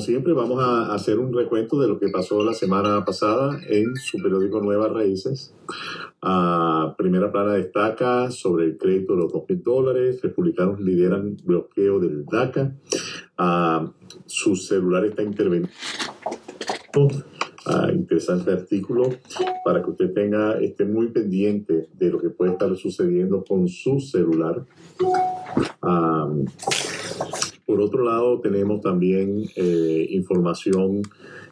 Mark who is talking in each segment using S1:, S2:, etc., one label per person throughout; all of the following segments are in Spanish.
S1: como siempre, vamos a hacer un recuento de lo que pasó la semana pasada en su periódico Nuevas Raíces. A primera plana destaca sobre el crédito de los 2.000 dólares. Republicanos lideran bloqueo del DACA. su celular está interveniendo. interesante artículo para que usted tenga, esté muy pendiente de lo que puede estar sucediendo con su celular. Por otro lado, tenemos también eh, información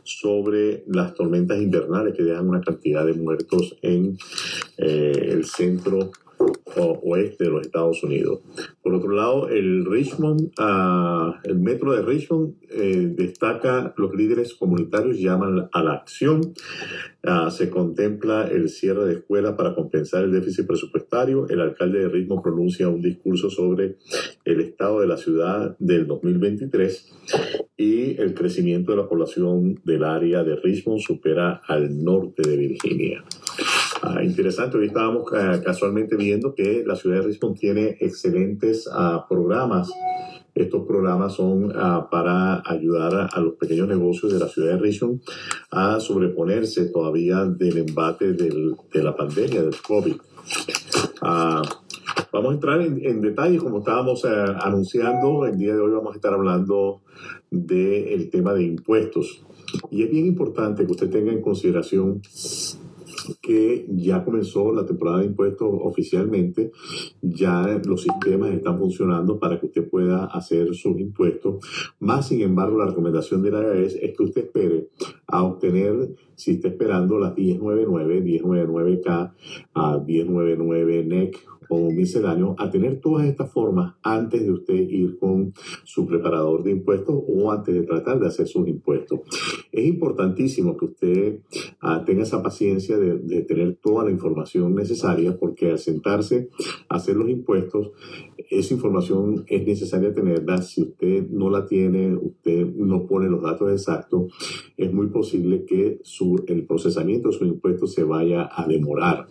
S1: sobre las tormentas invernales que dejan una cantidad de muertos en eh, el centro oeste de los Estados Unidos. Por otro lado, el Richmond, uh, el metro de Richmond eh, destaca los líderes comunitarios llaman a la acción. Uh, se contempla el cierre de escuelas para compensar el déficit presupuestario. El alcalde de Richmond pronuncia un discurso sobre el estado de la ciudad del 2023 y el crecimiento de la población del área de Richmond supera al norte de Virginia. Ah, interesante, hoy estábamos ah, casualmente viendo que la ciudad de Richmond tiene excelentes ah, programas. Estos programas son para ayudar a, los pequeños negocios de la ciudad de Richmond a sobreponerse todavía del embate de la pandemia, del COVID. vamos a entrar en, en detalle, como estábamos anunciando, el día de hoy vamos a estar hablando del tema de impuestos. Y es bien importante que usted tenga en consideración que ya comenzó la temporada de impuestos oficialmente, ya los sistemas están funcionando para que usted pueda hacer sus impuestos. Más sin embargo, la recomendación de la IAS es que usted espere a obtener, si está esperando las 1099, 1099K, a 1099 NEC o misceláneo a tener todas estas formas antes de usted ir con su preparador de impuestos o antes de tratar de hacer sus impuestos. Es importantísimo que usted ah, tenga esa paciencia de, de, tener toda la información necesaria porque al sentarse a hacer los impuestos, esa información es necesaria tenerla. Si usted no la tiene, usted no pone los datos exactos, es muy posible que su, el procesamiento de sus impuestos se vaya a demorar.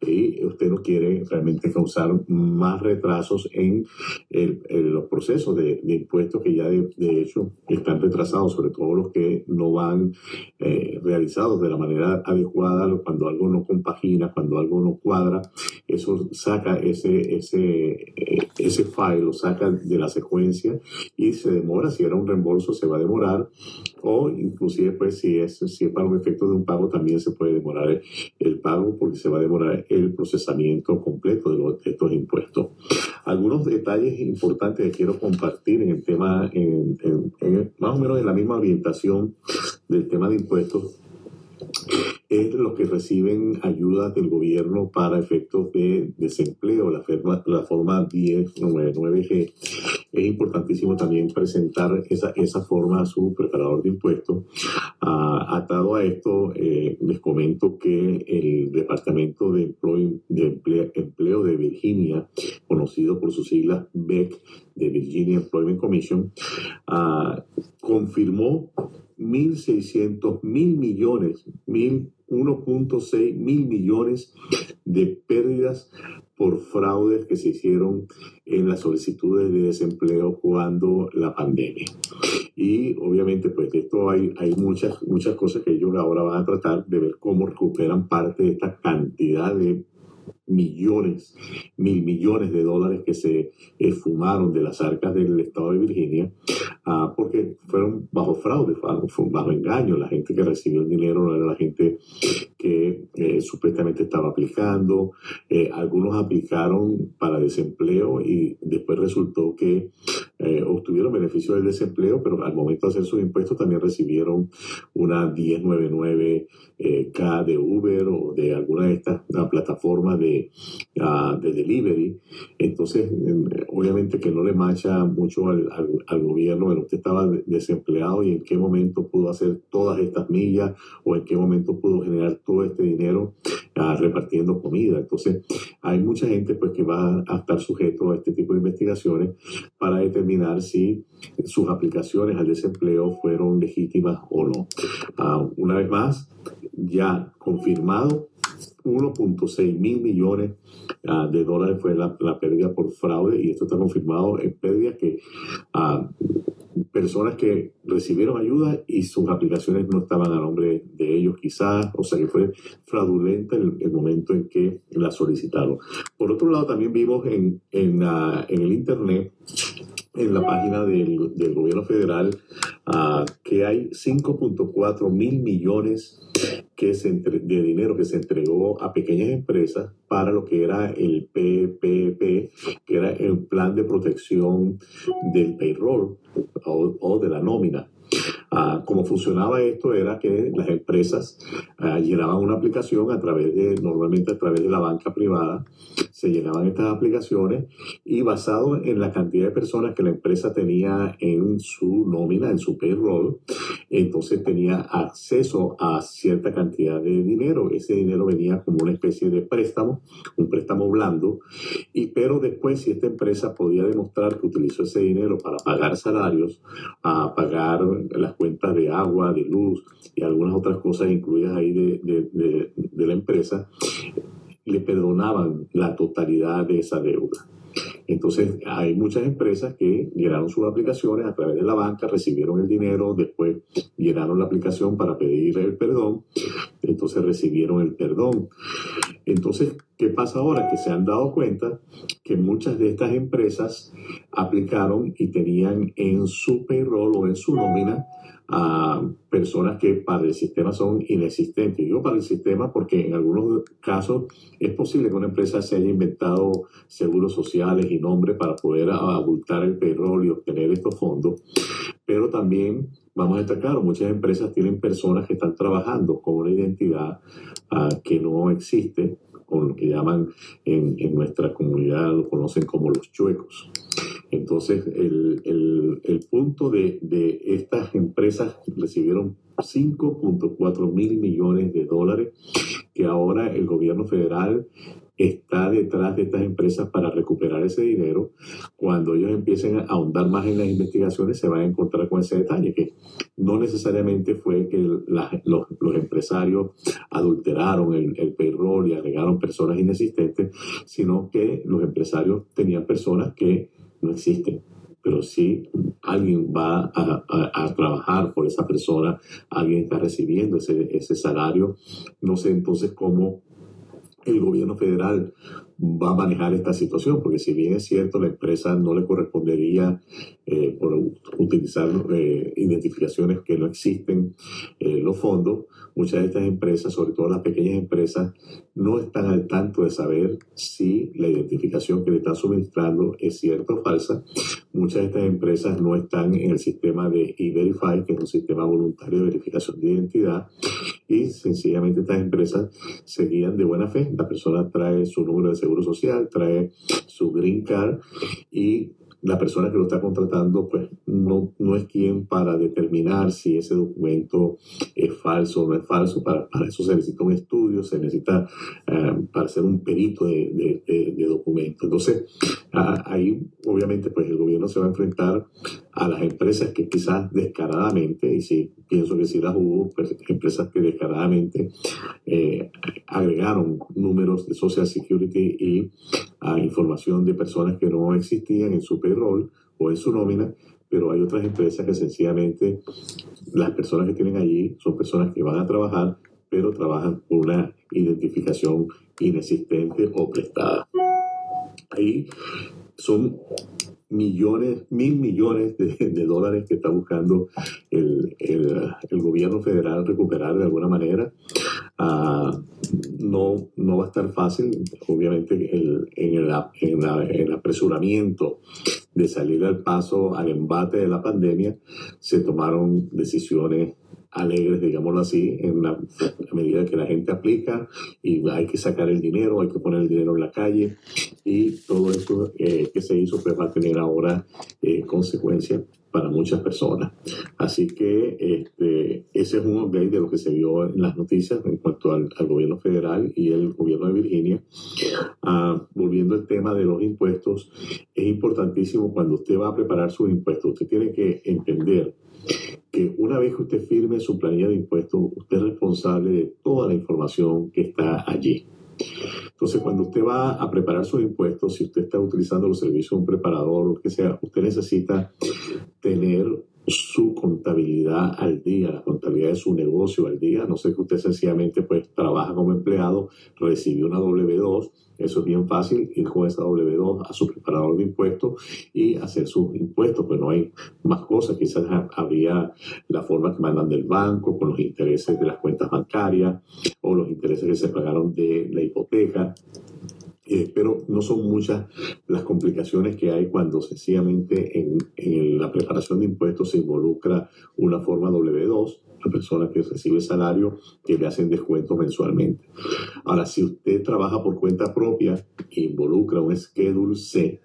S1: Y usted no quiere realmente causar más retrasos en, los procesos de, impuestos que ya de, hecho están retrasados, sobre todo los que no van eh, realizados de la manera adecuada, cuando algo no compagina, cuando algo no cuadra, eso saca ese, ese, eh, ese file, lo saca de la secuencia y se demora, si era un reembolso se va a demorar, o inclusive pues si es, si es para un efecto de un pago también se puede demorar el, el pago porque se va a demorar el procesamiento completo de los estos impuestos. Algunos detalles importantes que quiero compartir en el tema, en, más o menos en la misma orientación del tema de impuestos, es los que reciben ayuda del gobierno para efectos de desempleo, la, forma, la forma 1099G. Es importantísimo también presentar esa, esa forma a su preparador de impuestos. Ah, atado a esto, eh, les comento que el Departamento de, de Empleo, de Virginia, conocido por sus siglas BEC, de Virginia Employment Commission, ah, confirmó 1.600 mil millones, 1.6 mil millones de pérdidas por fraudes que se hicieron en las solicitudes de desempleo cuando la pandemia. Y obviamente, pues de esto hay, hay muchas, muchas cosas que ellos ahora van a tratar de ver cómo recuperan parte de esta cantidad de millones, mil millones de dólares que se esfumaron de las arcas del estado de Virginia, uh, porque fueron bajo fraude, bajo engaño. La gente que recibió el dinero no era la gente que eh, supuestamente estaba aplicando. Eh, algunos aplicaron para desempleo y después resultó que eh, obtuvieron beneficio del desempleo, pero al momento de hacer sus impuestos también recibieron una 1099K de Uber o de alguna de estas plataformas de de, delivery. Entonces, obviamente que no le marcha mucho al, al, gobierno, pero usted estaba desempleado y en qué momento pudo hacer todas estas millas o en qué momento pudo generar todo este dinero ah, repartiendo comida. Entonces, hay mucha gente pues que va a estar sujeto a este tipo de investigaciones para determinar si sus aplicaciones al desempleo fueron legítimas o no. Ah, una vez más, ya confirmado 1.6 mil millones ah, de dólares fue la, pérdida por fraude y esto está confirmado en pérdidas que uh, personas que recibieron ayuda y sus aplicaciones no estaban a nombre de ellos quizás, o sea que fue fraudulenta el, momento en que la solicitaron. Por otro lado, también vimos en, en, en el Internet en la página del, del gobierno federal uh, que hay 5.4 mil millones que de dinero que se entregó a pequeñas empresas para lo que era el PPP, que era el plan de protección del payroll o de la nómina. Uh, como funcionaba esto era que las empresas uh, llenaban una aplicación a través de, normalmente a través de la banca privada, se llenaban estas aplicaciones y basado en la cantidad de personas que la empresa tenía en su nómina, en su payroll, entonces tenía acceso a cierta cantidad de dinero. Ese dinero venía como una especie de préstamo, un préstamo blando, y pero después si esta empresa podía demostrar que utilizó ese dinero para pagar salarios, a pagar las cuentas de agua, de luz y algunas otras cosas incluidas ahí de, de, la empresa, le perdonaban la totalidad de esa deuda. Entonces, hay muchas empresas que llenaron sus aplicaciones a través de la banca, recibieron el dinero, después llenaron la aplicación para pedir el perdón, entonces recibieron el perdón. Entonces, ¿qué pasa ahora? Que se han dado cuenta que muchas de estas empresas aplicaron y tenían en su payroll o en su nómina a personas que para el sistema son inexistentes. Digo para el sistema porque en algunos casos es posible que una empresa se haya inventado seguros sociales y nombres para poder abultar el payroll y obtener estos fondos, pero también vamos a estar claros, muchas empresas tienen personas que están trabajando con una identidad uh, que no existe, con lo que llaman en nuestra comunidad, lo conocen como los chuecos. Entonces, el, el, punto de, de, estas empresas recibieron 5.4 mil millones de dólares que ahora el gobierno federal está detrás de estas empresas para recuperar ese dinero. Cuando ellos empiecen a ahondar más en las investigaciones, se van a encontrar con ese detalle, que no necesariamente fue que los, empresarios adulteraron el payroll y agregaron personas inexistentes, sino que los empresarios tenían personas que no existen. Pero si alguien va a, a, a, trabajar por esa persona, alguien está recibiendo ese, ese salario, no sé entonces cómo el gobierno federal va a manejar esta situación, porque si bien es cierto, la empresa no le correspondería eh, por utilizar eh, identificaciones que no existen eh, los fondos, muchas de estas empresas, sobre todo las pequeñas empresas, no están al tanto de saber si la identificación que le están suministrando es cierta o falsa. Muchas de estas empresas no están en el sistema de E-Verify, que es un sistema voluntario de verificación de identidad, y sencillamente estas empresas se guían de buena fe. La persona trae su número de seguro social, trae su green card y la persona que lo está contratando pues no, no es quien para determinar si ese documento es falso o no es falso. Para, para eso se necesita un estudio, se necesita uh, para ser un perito de, de, de, documento. Entonces, uh, ahí obviamente pues el gobierno se va a enfrentar a las empresas que quizás descaradamente, y sí, pienso que sí las hubo, pues, empresas que descaradamente eh, agregaron números de Social Security y uh, información de personas que no existían en su payroll o en su nómina, pero hay otras empresas que sencillamente las personas que tienen allí son personas que van a trabajar, pero trabajan por una identificación inexistente o prestada. Ahí son millones, mil millones de, dólares que está buscando el, el, el, gobierno federal recuperar de alguna manera. Uh, no, no va a estar fácil, obviamente, el, en, el, en, la, en apresuramiento de salir al paso al embate de la pandemia, se tomaron decisiones alegres, digámoslo así, en la, medida que la gente aplica y hay que sacar el dinero, hay que poner el dinero en la calle y todo esto eh, que se hizo pues va a tener ahora eh, consecuencias para muchas personas. Así que este, ese es un update de lo que se vio en las noticias en cuanto al, al gobierno federal y el gobierno de Virginia. Uh, volviendo al tema de los impuestos, es importantísimo cuando usted va a preparar sus impuestos, usted tiene que entender que una vez que usted firme su planilla de impuestos, usted es responsable de toda la información que está allí. Entonces, cuando usted va a preparar sus impuestos, si usted está utilizando los servicios de un preparador o lo que sea, usted necesita tener su contabilidad al día, la contabilidad de su negocio al día. No sé que usted sencillamente pues trabaja como empleado, recibió una W2, eso es bien fácil, ir con esa W2 a su preparador de impuestos y hacer sus impuestos, pues no hay más cosas, quizás habría la forma que mandan del banco con los intereses de las cuentas bancarias o los intereses que se pagaron de la hipoteca. Eh, pero no son muchas las complicaciones que hay cuando sencillamente en, en, la preparación de impuestos se involucra una forma W2, la persona que recibe salario que le hacen descuento mensualmente. Ahora, si usted trabaja por cuenta propia e involucra un Schedule C,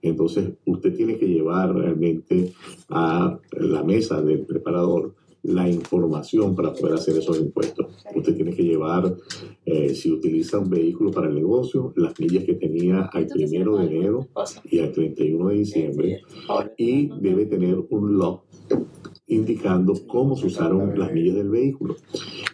S1: entonces usted tiene que llevar realmente a la mesa del preparador la información para poder hacer esos impuestos. Usted tiene que llevar, eh, si utiliza un vehículo para el negocio, las millas que tenía al primero de enero y al 31 de diciembre y debe tener un log indicando cómo se usaron las millas del vehículo.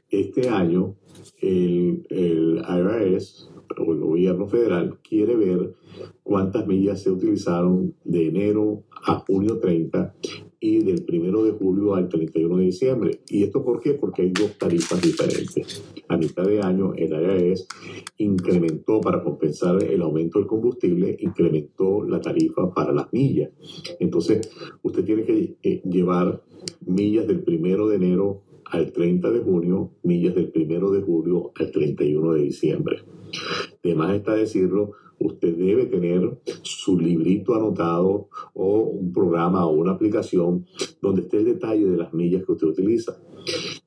S1: Este año, el, el IRS o el gobierno federal quiere ver cuántas millas se utilizaron de enero a junio 30 y del 1 de julio al 31 de diciembre. ¿Y esto por qué? Porque hay dos tarifas diferentes. A mitad de año el IRS incrementó para compensar el aumento del combustible, incrementó la tarifa para las millas. Entonces, usted tiene que eh, llevar millas del 1 de enero al 30 de junio, millas del 1 de julio al 31 de diciembre. Además está decirlo, usted debe tener su librito anotado o un programa o una aplicación donde esté el detalle de las millas que usted utiliza.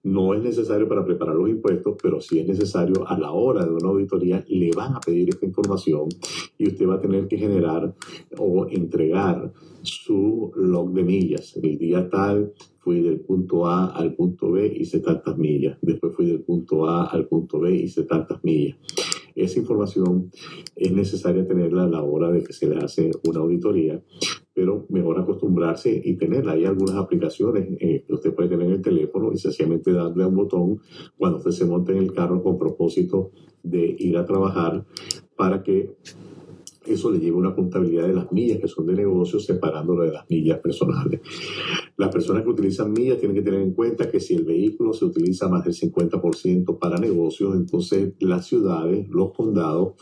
S1: No es necesario para preparar los impuestos, pero sí es necesario a la hora de una auditoría, le van a pedir esta información y usted va a tener que generar o entregar su log de millas. El día tal fui del punto A al punto B, hice tantas millas. Después fui del punto A al punto B, hice tantas millas. Esa información es necesaria tenerla a la hora de que se le hace una auditoría, pero mejor acostumbrarse y tenerla. Hay algunas aplicaciones eh, que usted puede tener en el teléfono y sencillamente darle a un botón cuando usted se monte en el carro con propósito de ir a trabajar para que eso le lleva una contabilidad de las millas que son de negocio separándolo de las millas personales. Las personas que utilizan millas tienen que tener en cuenta que si el vehículo se utiliza más del 50% para negocios, entonces las ciudades, los condados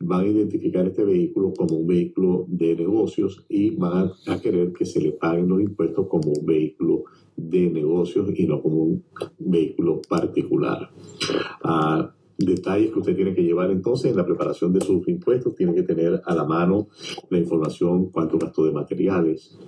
S1: van a identificar este vehículo como un vehículo de negocios y van a querer que se le paguen los impuestos como un vehículo de negocios y no como un vehículo particular. Uh, detalles que usted tiene que llevar entonces en la preparación de sus impuestos. Tiene que tener a la mano la información, cuánto gastó de materiales,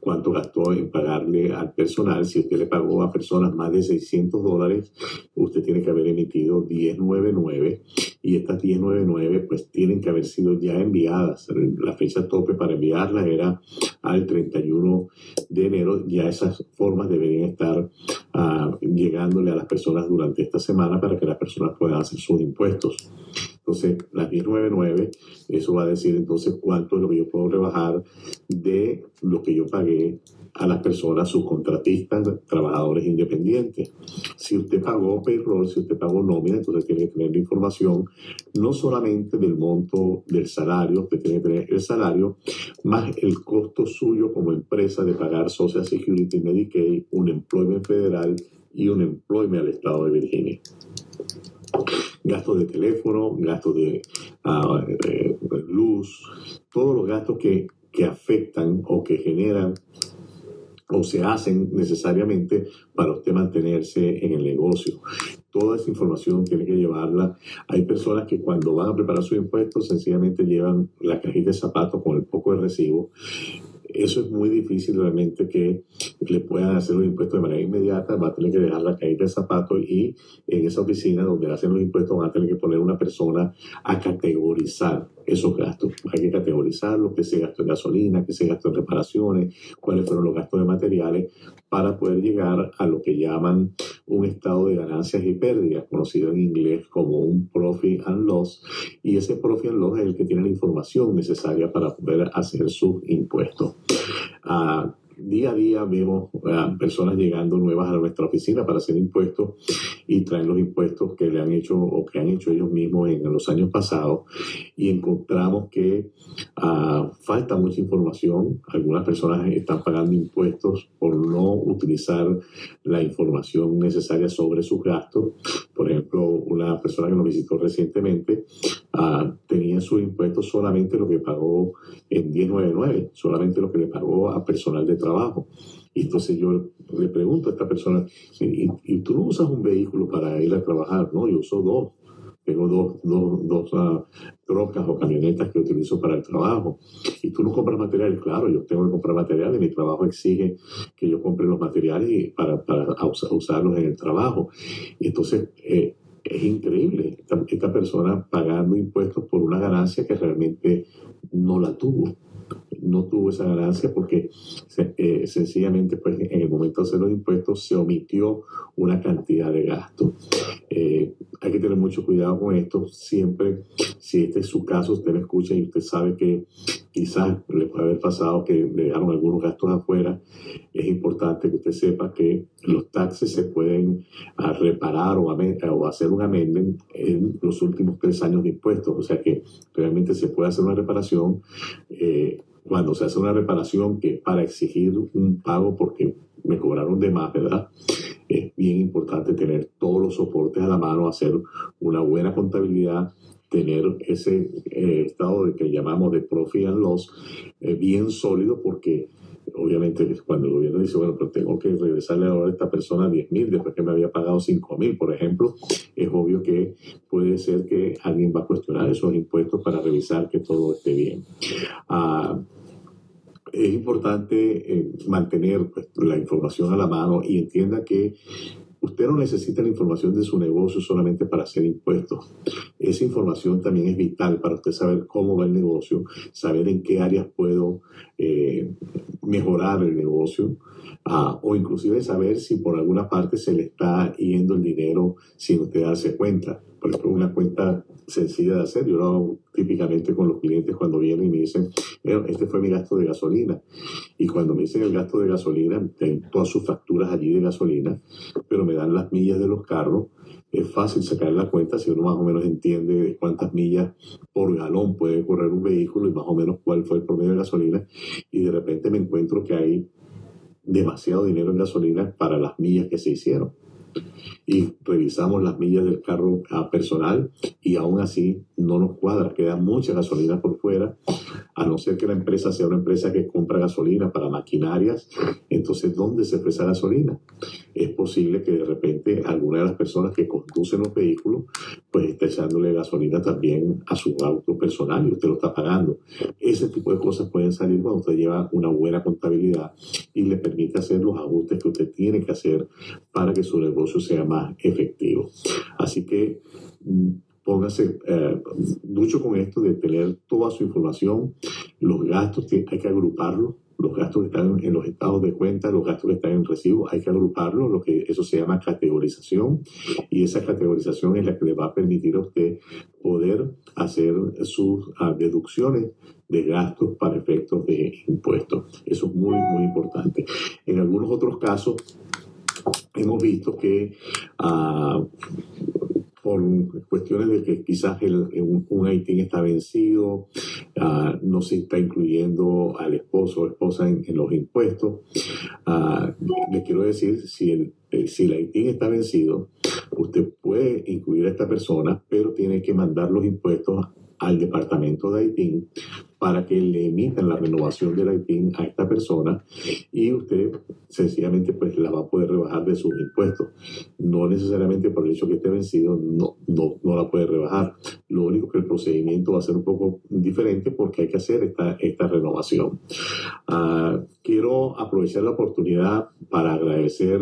S1: cuánto gastó en pagarle al personal. Si usted le pagó a personas más de 600 dólares, usted tiene que haber emitido 1099 y estas 1099 pues tienen que haber sido ya enviadas. La fecha tope para enviarlas era al 31 de enero. Ya esas formas deberían estar uh, llegándole a las personas durante esta semana para que las personas puedan hacer sus impuestos. Entonces, las 1099, eso va a decir entonces cuánto es lo que yo puedo rebajar de lo que yo pagué a las personas, sus contratistas, trabajadores independientes. Si usted pagó payroll, si usted pagó nómina, entonces tiene que tener la información no solamente del monto del salario, usted tiene que tener el salario, más el costo suyo como empresa de pagar Social Security, Medicaid, un employment federal y un employment al estado de Virginia gastos de teléfono, gastos de, uh, luz, todos los gastos que, que afectan o que generan o se hacen necesariamente para usted mantenerse en el negocio. Toda esa información tiene que llevarla. Hay personas que cuando van a preparar sus impuestos sencillamente llevan la cajita de zapatos con el poco de recibo eso es muy difícil realmente que le puedan hacer los impuestos de manera inmediata, va a tener que dejar la caída de zapato y en esa oficina donde hacen los impuestos van a tener que poner una persona a categorizar esos gastos. Hay que categorizar lo que se gastó en gasolina, qué se gastó en reparaciones, cuáles fueron los gastos de materiales, para poder llegar a lo que llaman un estado de ganancias y pérdidas, conocido en inglés como un profit and loss. Y ese profit and loss es el que tiene la información necesaria para poder hacer sus impuestos. Uh, día a día vemos personas llegando nuevas a nuestra oficina para hacer impuestos y traen los impuestos que le han hecho o que han hecho ellos mismos en los años pasados y encontramos que uh, falta mucha información. Algunas personas están pagando impuestos por no utilizar la información necesaria sobre sus gastos. Por ejemplo, una persona que nos visitó recientemente uh, tenía sus impuestos solamente lo que pagó en 1099, solamente lo que le pagó a personal de trabajo. Y entonces yo le pregunto a esta persona, ¿y, y tú no usas un vehículo para ir a trabajar? No, yo uso dos. Tengo dos, dos, dos uh, trocas o camionetas que utilizo para el trabajo. Y tú no compras materiales, claro, yo tengo que comprar materiales, mi trabajo exige que yo compre los materiales para, para usarlos en el trabajo. Y entonces, eh, es increíble esta, persona pagando impuestos por una ganancia que realmente no la tuvo no tuvo esa ganancia porque eh, sencillamente pues, en el momento de hacer los impuestos se omitió una cantidad de gasto. Eh, hay que tener mucho cuidado con esto. Siempre, si este es su caso, usted me escucha y usted sabe que quizás le puede haber pasado que le dejaron algunos gastos afuera, es importante que usted sepa que los taxes se pueden ah, reparar o, o hacer un amendment en los últimos tres años de impuestos. O sea que realmente se puede hacer una reparación. Eh, cuando se hace una reparación que para exigir un pago porque me cobraron de más, ¿verdad? Es bien importante tener todos los soportes a la mano, hacer una buena contabilidad, tener ese eh, estado de que llamamos de profit and loss eh, bien sólido porque obviamente cuando el gobierno dice, bueno, pero tengo que regresarle ahora a esta persona 10 mil después que me había pagado 5 mil, por ejemplo, es obvio que puede ser que alguien va a cuestionar esos impuestos para revisar que todo esté bien. Ah, es importante eh, mantener pues, la información a la mano y entienda que Usted no necesita la información de su negocio solamente para hacer impuestos. Esa información también es vital para usted saber cómo va el negocio, saber en qué áreas puedo eh, mejorar el negocio uh, o inclusive saber si por alguna parte se le está yendo el dinero sin usted darse cuenta. Por ejemplo, una cuenta sencilla de hacer. Yo lo hago típicamente con los clientes cuando vienen y me dicen, este fue mi gasto de gasolina. Y cuando me dicen el gasto de gasolina, tengo todas sus facturas allí de gasolina, pero me dan las millas de los carros. Es fácil sacar la cuenta si uno más o menos entiende cuántas millas por galón puede correr un vehículo y más o menos cuál fue el promedio de gasolina. Y de repente me encuentro que hay demasiado dinero en gasolina para las millas que se hicieron y revisamos las millas del carro personal y aún así no nos cuadra, queda mucha gasolina por fuera, a no ser que la empresa sea una empresa que compra gasolina para maquinarias, entonces ¿dónde se fue esa gasolina? Es posible que de repente alguna de las personas que conducen los vehículos pues esté echándole gasolina también a su auto personal y usted lo está pagando. Ese tipo de cosas pueden salir cuando usted lleva una buena contabilidad y le permite hacer los ajustes que usted tiene que hacer para que su negocio sea más efectivo. Así que mm, póngase eh, mucho con esto de tener toda su información, los gastos, hay que agruparlos, los gastos que están en los estados de cuenta, los gastos que están en recibo, hay que agruparlos, lo que eso se llama categorización, y esa categorización es la que le va a permitir a usted poder hacer sus uh, deducciones de gastos para efectos de impuestos. Eso es muy, muy importante. En algunos otros casos, hemos visto que uh, por cuestiones de que quizás el, un, un está vencido, uh, no se está incluyendo al esposo o esposa en, los impuestos. Uh, les quiero decir, si el, eh, si el ITIN está vencido, usted puede incluir a esta persona, pero tiene que mandar los impuestos al departamento de ITIN para que le emitan la renovación del ITIN a esta persona y usted sencillamente pues la va a poder rebajar de sus impuestos. No necesariamente por el hecho que esté vencido, no, no, no la puede rebajar. Lo único que el procedimiento va a ser un poco diferente porque hay que hacer esta, esta renovación. Uh, quiero aprovechar la oportunidad para agradecer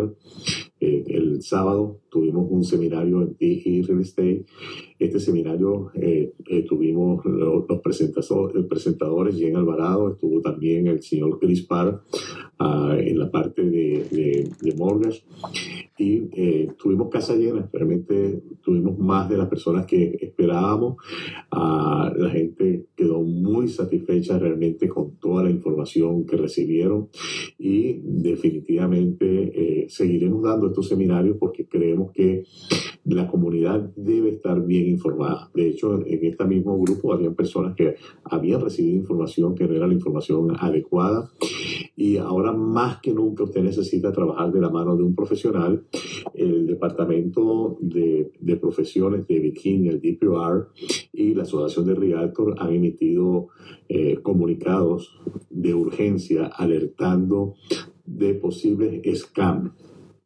S1: eh, el sábado tuvimos tuvimos un seminario en PE Real Estate. Este seminario eh, eh, tuvimos los, presentadores, presentadores, Jen Alvarado, estuvo también el señor Chris Parr ah, en la parte de, de, de y eh, tuvimos casa llena, realmente tuvimos más de las personas que esperábamos. Ah, la gente quedó muy satisfecha realmente con toda la información que recibieron y definitivamente eh, seguiremos dando estos seminarios porque creemos que la comunidad debe estar bien informada. De hecho, en este mismo grupo había personas que habían recibido información que no era la información adecuada y ahora más que nunca usted necesita trabajar de la mano de un profesional. El Departamento de, de Profesiones de Virginia, el DPR y la Asociación de Realtor han emitido eh, comunicados de urgencia alertando de posibles scams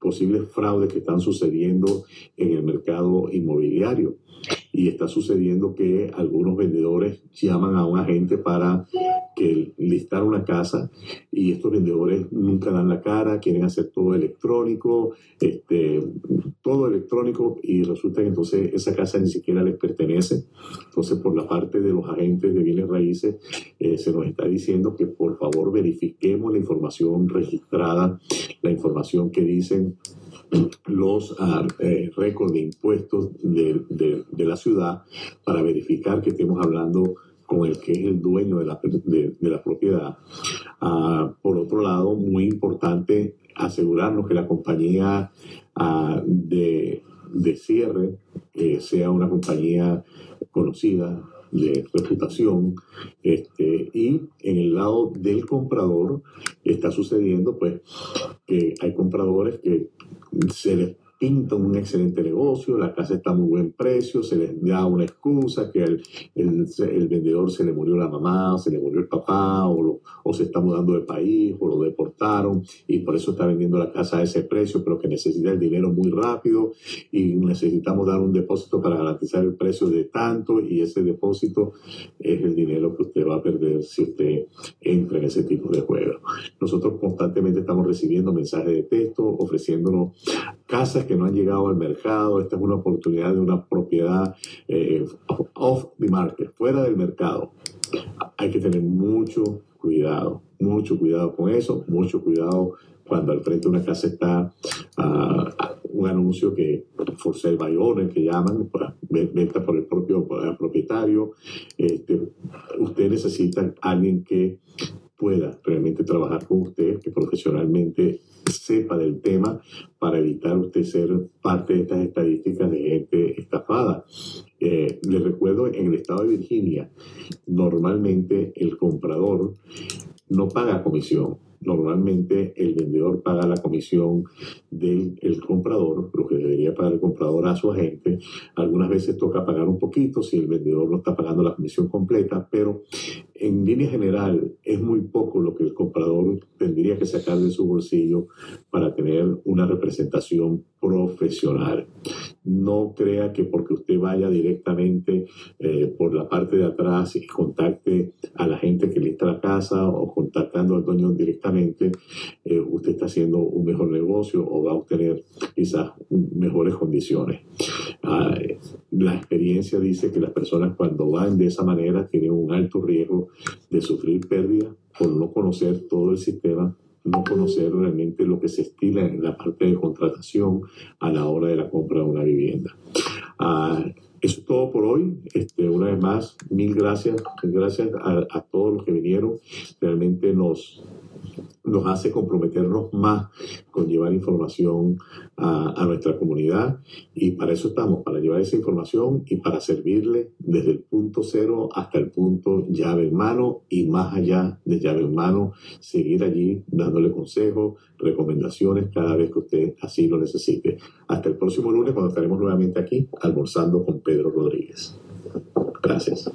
S1: posibles fraudes que están sucediendo en el mercado inmobiliario. Y está sucediendo que algunos vendedores llaman a un agente para que listar una casa y estos vendedores nunca dan la cara, quieren hacer todo electrónico, este, todo electrónico y resulta que entonces esa casa ni siquiera les pertenece. Entonces por la parte de los agentes de bienes raíces eh, se nos está diciendo que por favor verifiquemos la información registrada, la información que dicen los uh, récords de impuestos de, de, la ciudad para verificar que estemos hablando con el que es el dueño de la, de, la propiedad. Uh, por otro lado, muy importante asegurarnos que la compañía uh, de, de, cierre eh, sea una compañía conocida, de reputación. Este, y en el lado del comprador está sucediendo pues que hay compradores que se les pinta un excelente negocio, la casa está a muy buen precio, se les da una excusa que el, el, vendedor se le murió la mamá, se le murió el papá, o, o, se está mudando de país, o lo deportaron, y por eso está vendiendo la casa a ese precio, pero que necesita el dinero muy rápido, y necesitamos dar un depósito para garantizar el precio de tanto, y ese depósito es el dinero que usted va a perder si usted entra en ese tipo de juego. Nosotros constantemente estamos recibiendo mensajes de texto ofreciéndonos casas que no han llegado al mercado. Esta es una oportunidad de una propiedad eh, off the market, fuera del mercado. Hay que tener mucho cuidado, mucho cuidado con eso, mucho cuidado cuando al frente de una casa está uh, un anuncio que for sale by owner, que llaman, venta por el propio propietario. Este, usted necesita alguien que pueda realmente trabajar con usted, que profesionalmente sepa del tema para evitar usted ser parte de estas estadísticas de gente estafada. Eh, les recuerdo, en el estado de Virginia, normalmente el comprador no paga comisión. Normalmente el vendedor paga la comisión del el comprador, lo que debería pagar el comprador a su agente. Algunas veces toca pagar un poquito si el vendedor no está pagando la comisión completa, pero en línea general es muy poco lo que el comprador tendría que sacar de su bolsillo para tener una representación profesional. No crea que porque usted vaya directamente eh, por la parte de atrás y contacte a la gente que lista la casa o contactando al dueño directamente, eh, usted está haciendo un mejor negocio o va a obtener quizás mejores condiciones. Ah, la experiencia dice que las personas cuando van de esa manera tienen un alto riesgo de sufrir pérdida por no conocer todo el sistema, no conocer realmente lo que se estila en la parte de contratación a la hora de la compra de una vivienda. Ah, eso es todo por hoy. Este, una vez más, mil gracias. Gracias a, a todos los que vinieron. Realmente nos, nos hace comprometernos más con llevar información a, nuestra comunidad y para eso estamos, para llevar esa información y para servirle desde el punto cero hasta el punto llave en mano y más allá de llave en mano, seguir allí dándole consejos, recomendaciones cada vez que usted así lo necesite. Hasta el próximo lunes cuando estaremos nuevamente aquí almorzando con Pedro Rodríguez. Gracias.